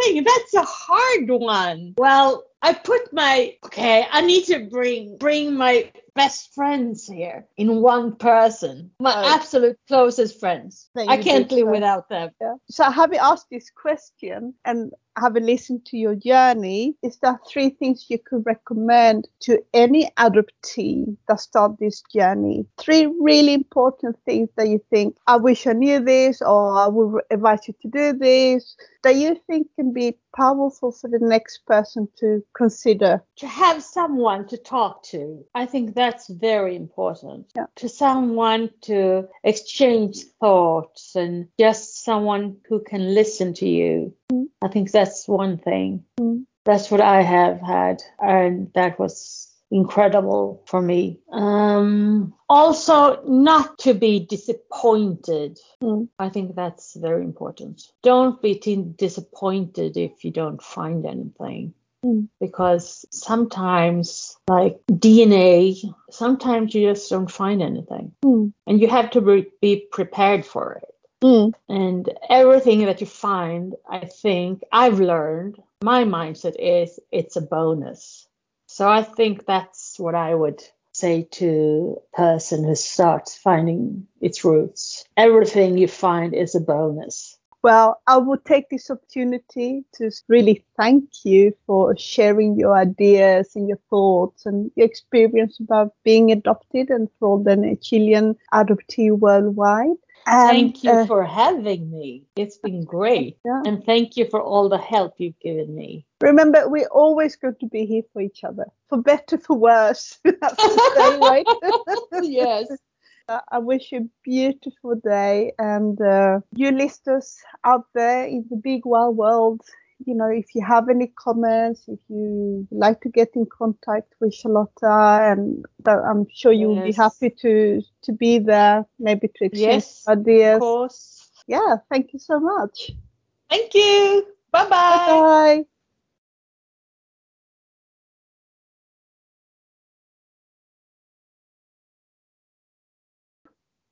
think that's a hard one. Well, I put my okay. I need to bring bring my best friends here in one person. My Oh. absolute closest friends. I can't live so. without them. yeah. So you asked this question and have a listen to your journey? Is there three things you could recommend to any adoptee that start this journey? Three really important things that you think, I wish I knew this, or I would advise you to do this, that you think can be powerful for the next person to consider. to have someone to talk to. I think that's very important. Yeah. To someone to exchange thoughts and just someone who can listen to you. I think that's one thing. Mm. That's what I have had, and that was incredible for me. Um, also, not to be disappointed. Mm. I think that's very important. Don't be disappointed if you don't find anything because sometimes like DNA, sometimes you just don't find anything Mm. and you have to be, be prepared for it. Mm. And everything that you find, I think I've learned, my mindset is it's a bonus. So I think that's what I would say to a person who starts finding its roots. Everything you find is a bonus. Well, I will take this opportunity to really thank you for sharing your ideas and your thoughts and your experience about being adopted and for all the Chilean adoptee worldwide. And, thank you uh, for having me. It's been great. Yeah. And thank you for all the help you've given me. Remember, we're always going to be here for each other, for better, for worse. That's the say, right? yes. I wish you a beautiful day. And uh, you listeners out there in the big wild world, you know, if you have any comments, if you like to get in contact with Charlotta, and that I'm sure you will be happy to to be there, maybe to exchange Yes, ideas. Of course. Yeah, thank you so much. Thank you. Bye bye. Bye bye.